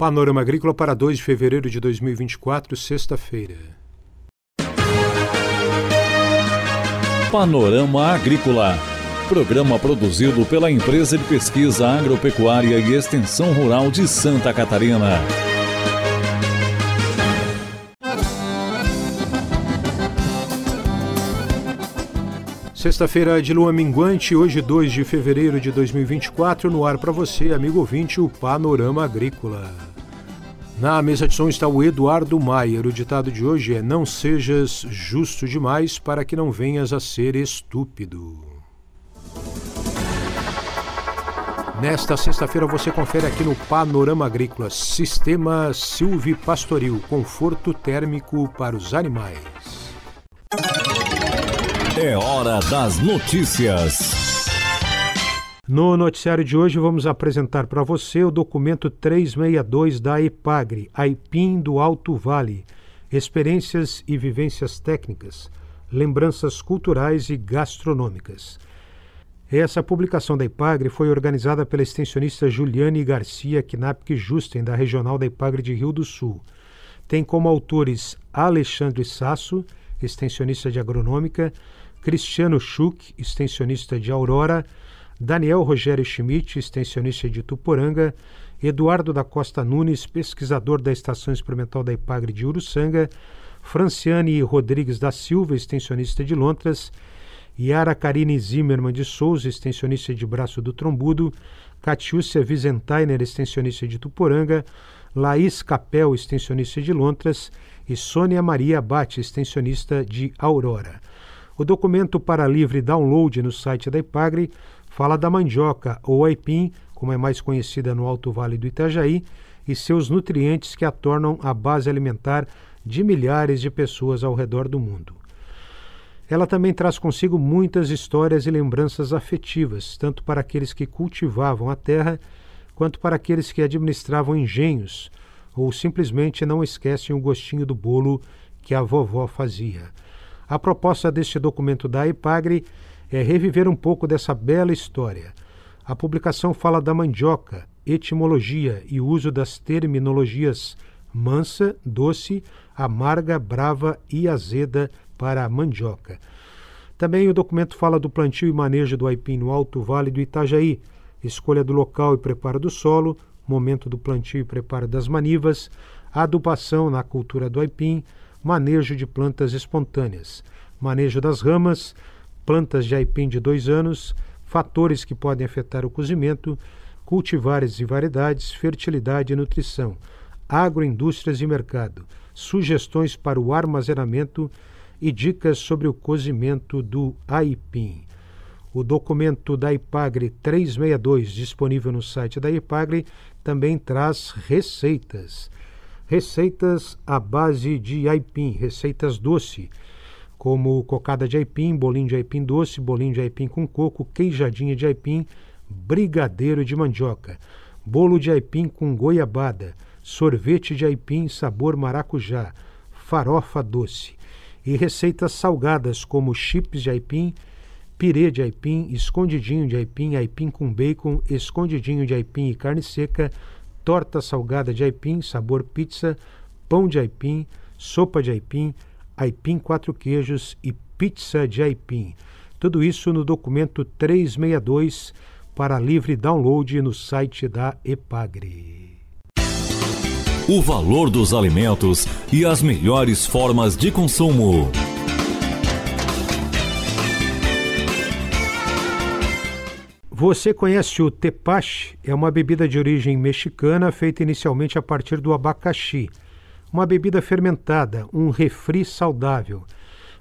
Panorama Agrícola para 2 de fevereiro de 2024, sexta-feira. Panorama Agrícola. Programa produzido pela Empresa de Pesquisa Agropecuária e Extensão Rural de Santa Catarina. Sexta-feira de lua minguante, hoje 2 de fevereiro de 2024, no ar para você, amigo ouvinte, o Panorama Agrícola. Na mesa de som está o Eduardo Maier. O ditado de hoje é: Não sejas justo demais para que não venhas a ser estúpido. Nesta sexta-feira você confere aqui no Panorama Agrícola Sistema Silvipastoril Conforto térmico para os animais. É hora das notícias. No noticiário de hoje vamos apresentar para você o documento 362 da EPAGRE, AIPIM do Alto Vale, experiências e vivências técnicas, lembranças culturais e gastronômicas. Essa publicação da IPAGRE foi organizada pela extensionista Juliane Garcia Knapke Justen, da Regional da IPAGRE de Rio do Sul. Tem como autores Alexandre Sasso, extensionista de agronômica, Cristiano Schuch, extensionista de Aurora, Daniel Rogério Schmidt, extensionista de Tuporanga, Eduardo da Costa Nunes, pesquisador da Estação Experimental da Ipagre de Uruçanga, Franciane Rodrigues da Silva, extensionista de Lontras, Yara Karine Zimmermann de Souza, extensionista de Braço do Trombudo, Catiúcia Vizentainer, extensionista de Tuporanga, Laís Capel, extensionista de Lontras, e Sônia Maria Abate, extensionista de Aurora. O documento para livre download no site da Ipagre fala da mandioca, ou aipim, como é mais conhecida no Alto Vale do Itajaí, e seus nutrientes que a tornam a base alimentar de milhares de pessoas ao redor do mundo. Ela também traz consigo muitas histórias e lembranças afetivas, tanto para aqueles que cultivavam a terra, quanto para aqueles que administravam engenhos, ou simplesmente não esquecem o gostinho do bolo que a vovó fazia. A proposta deste documento da IPAGRE é reviver um pouco dessa bela história. A publicação fala da mandioca, etimologia e uso das terminologias mansa, doce, amarga, brava e azeda para a mandioca. Também o documento fala do plantio e manejo do aipim no Alto Vale do Itajaí, escolha do local e preparo do solo, momento do plantio e preparo das manivas, adubação na cultura do aipim, manejo de plantas espontâneas, manejo das ramas, plantas de aipim de dois anos, fatores que podem afetar o cozimento, cultivares e variedades, fertilidade e nutrição, agroindústrias e mercado, sugestões para o armazenamento e dicas sobre o cozimento do aipim. O documento da IPAGRE 362, disponível no site da IPAGRE, também traz receitas. Receitas à base de aipim, receitas doce, como cocada de aipim, bolinho de aipim doce, bolinho de aipim com coco, queijadinha de aipim, brigadeiro de mandioca, bolo de aipim com goiabada, sorvete de aipim sabor maracujá, farofa doce e receitas salgadas como chips de aipim, pirê de aipim, escondidinho de aipim, aipim com bacon, escondidinho de aipim e carne seca, torta salgada de aipim, sabor pizza, pão de aipim, sopa de aipim, aipim quatro queijos e pizza de aipim. Tudo isso no documento 362 para livre download no site da Epagre. O valor dos alimentos e as melhores formas de consumo. Você conhece o tepache? É uma bebida de origem mexicana feita inicialmente a partir do abacaxi. Uma bebida fermentada, um refri saudável,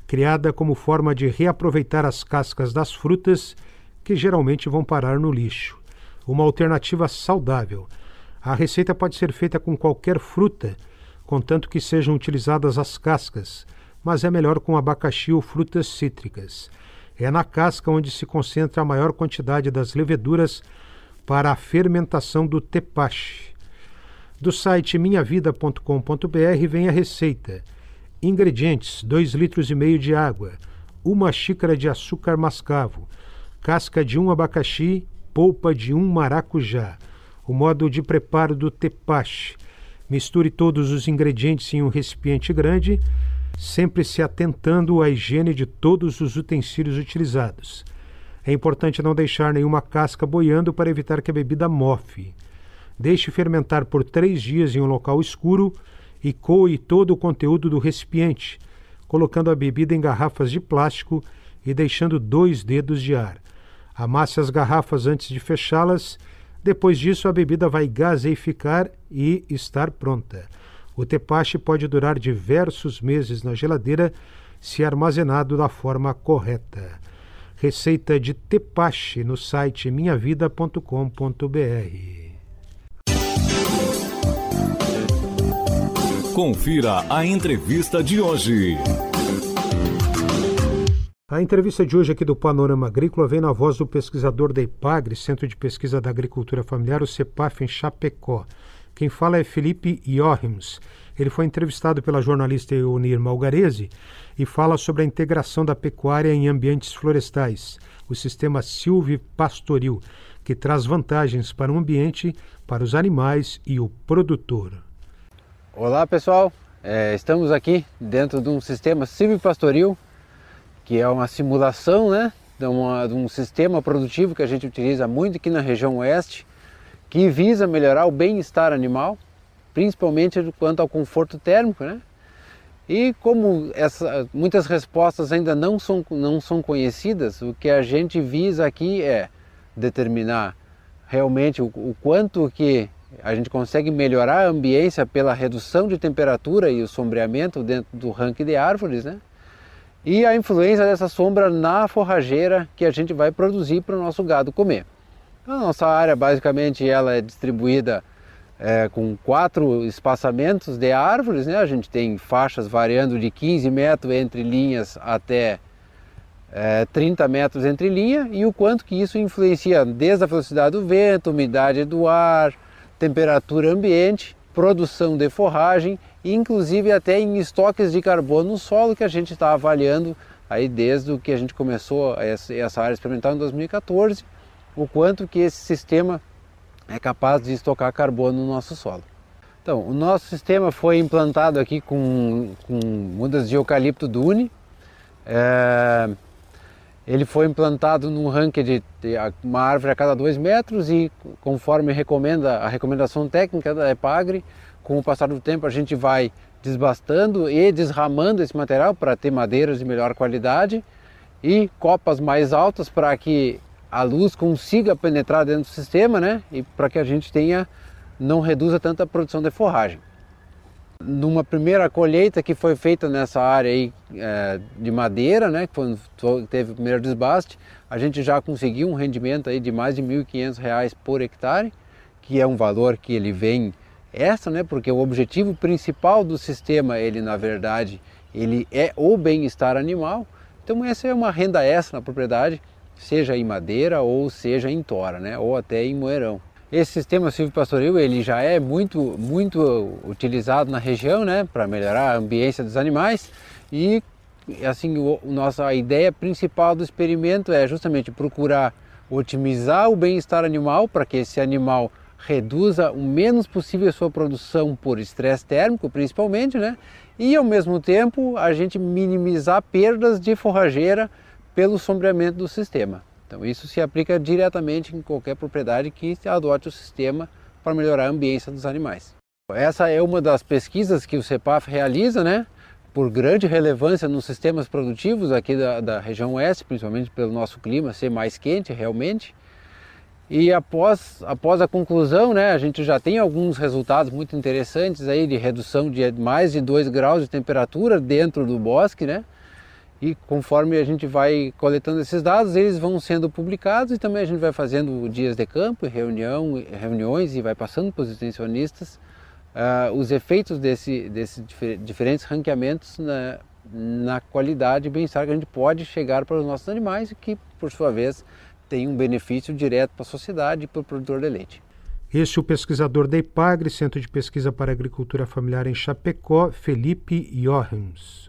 criada como forma de reaproveitar as cascas das frutas que geralmente vão parar no lixo. Uma alternativa saudável. A receita pode ser feita com qualquer fruta, contanto que sejam utilizadas as cascas, mas é melhor com abacaxi ou frutas cítricas. É na casca onde se concentra a maior quantidade das leveduras para a fermentação do tepache. Do site minhavida.com.br vem a receita. Ingredientes: 2 litros e meio de água, uma xícara de açúcar mascavo, casca de um abacaxi, polpa de um maracujá. O modo de preparo do tepache: Misture todos os ingredientes em um recipiente grande, sempre se atentando à higiene de todos os utensílios utilizados. É importante não deixar nenhuma casca boiando para evitar que a bebida mofe. Deixe fermentar por três dias em um local escuro e coe todo o conteúdo do recipiente, colocando a bebida em garrafas de plástico e deixando dois dedos de ar. Amasse as garrafas antes de fechá-las. Depois disso, a bebida vai gaseificar e estar pronta. O tepache pode durar diversos meses na geladeira se armazenado da forma correta. Receita de tepache no site minhavida.com.br. Confira a entrevista de hoje. A entrevista de hoje aqui do Panorama Agrícola vem na voz do pesquisador da IPAGRE, Centro de Pesquisa da Agricultura Familiar, o CEPAF, em Chapecó. Quem fala é Felipe Jochims. Ele foi entrevistado pela jornalista Eunir Malgarese e fala sobre a integração da pecuária em ambientes florestais, o sistema silvipastoril, que traz vantagens para o ambiente, para os animais e o produtor. Olá pessoal, é, estamos aqui dentro de um sistema silvipastoril, que é uma simulação né, de, uma, de, um sistema produtivo que a gente utiliza muito aqui na região oeste, que visa melhorar o bem-estar animal, principalmente quanto ao conforto térmico. Né? E como essa, muitas respostas ainda não são, não são conhecidas, o que a gente visa aqui é determinar realmente o, o quanto que a gente consegue melhorar a ambiência pela redução de temperatura e o sombreamento dentro do ranking de árvores, né? E a influência dessa sombra na forrageira que a gente vai produzir para o nosso gado comer. A nossa área basicamente ela é distribuída é, com quatro espaçamentos de árvores, né? A gente tem faixas variando de 15 metros entre linhas até é, 30 metros entre linha e o quanto que isso influencia desde a velocidade do vento, umidade do ar, temperatura ambiente, produção de forragem e inclusive até em estoques de carbono no solo que a gente está avaliando aí desde o que a gente começou essa área experimental em 2014, o quanto que esse sistema é capaz de estocar carbono no nosso solo. Então, o nosso sistema foi implantado aqui com, com mudas de eucalipto dune. É, ele foi implantado num ranking de, de uma árvore a cada dois metros e conforme recomenda a recomendação técnica da EPAGRE, com o passar do tempo a gente vai desbastando e desramando esse material para ter madeiras de melhor qualidade e copas mais altas para que a luz consiga penetrar dentro do sistema, né? E para que a gente tenha não reduza tanto a produção de forragem. Numa primeira colheita que foi feita nessa área aí, é, de madeira, né, quando teve o primeiro desbaste, a gente já conseguiu um rendimento aí de mais de R$ 1.500 por hectare, que é um valor que ele vem extra, né, porque o objetivo principal do sistema, ele na verdade, ele é o bem-estar animal. Então essa é uma renda extra na propriedade, seja em madeira ou seja em tora, né, ou até em moerão. Esse sistema silvopastoril ele já é muito, muito utilizado na região, né, para melhorar a ambiência dos animais e assim o, nossa ideia principal do experimento é justamente procurar otimizar o bem-estar animal para que esse animal reduza o menos possível a sua produção por estresse térmico, principalmente, né? E ao mesmo tempo a gente minimizar perdas de forrageira pelo sombreamento do sistema. Então isso se aplica diretamente em qualquer propriedade que adote o sistema para melhorar a ambiência dos animais. Essa é uma das pesquisas que o CEPAF realiza, né? Por grande relevância nos sistemas produtivos aqui da, da região oeste, principalmente pelo nosso clima ser mais quente realmente. E após, após a conclusão, né, a gente já tem alguns resultados muito interessantes aí de redução de mais de 2 graus de temperatura dentro do bosque, né? E conforme a gente vai coletando esses dados, eles vão sendo publicados e também a gente vai fazendo dias de campo, reunião, reuniões e vai passando para os extensionistas uh, os efeitos desses desse diferentes ranqueamentos na, na qualidade e bem-estar que a gente pode chegar para os nossos animais e que, por sua vez, tem um benefício direto para a sociedade e para o produtor de leite. Este é o pesquisador da IPAGRE, Centro de Pesquisa para Agricultura Familiar em Chapecó, Felipe Johems.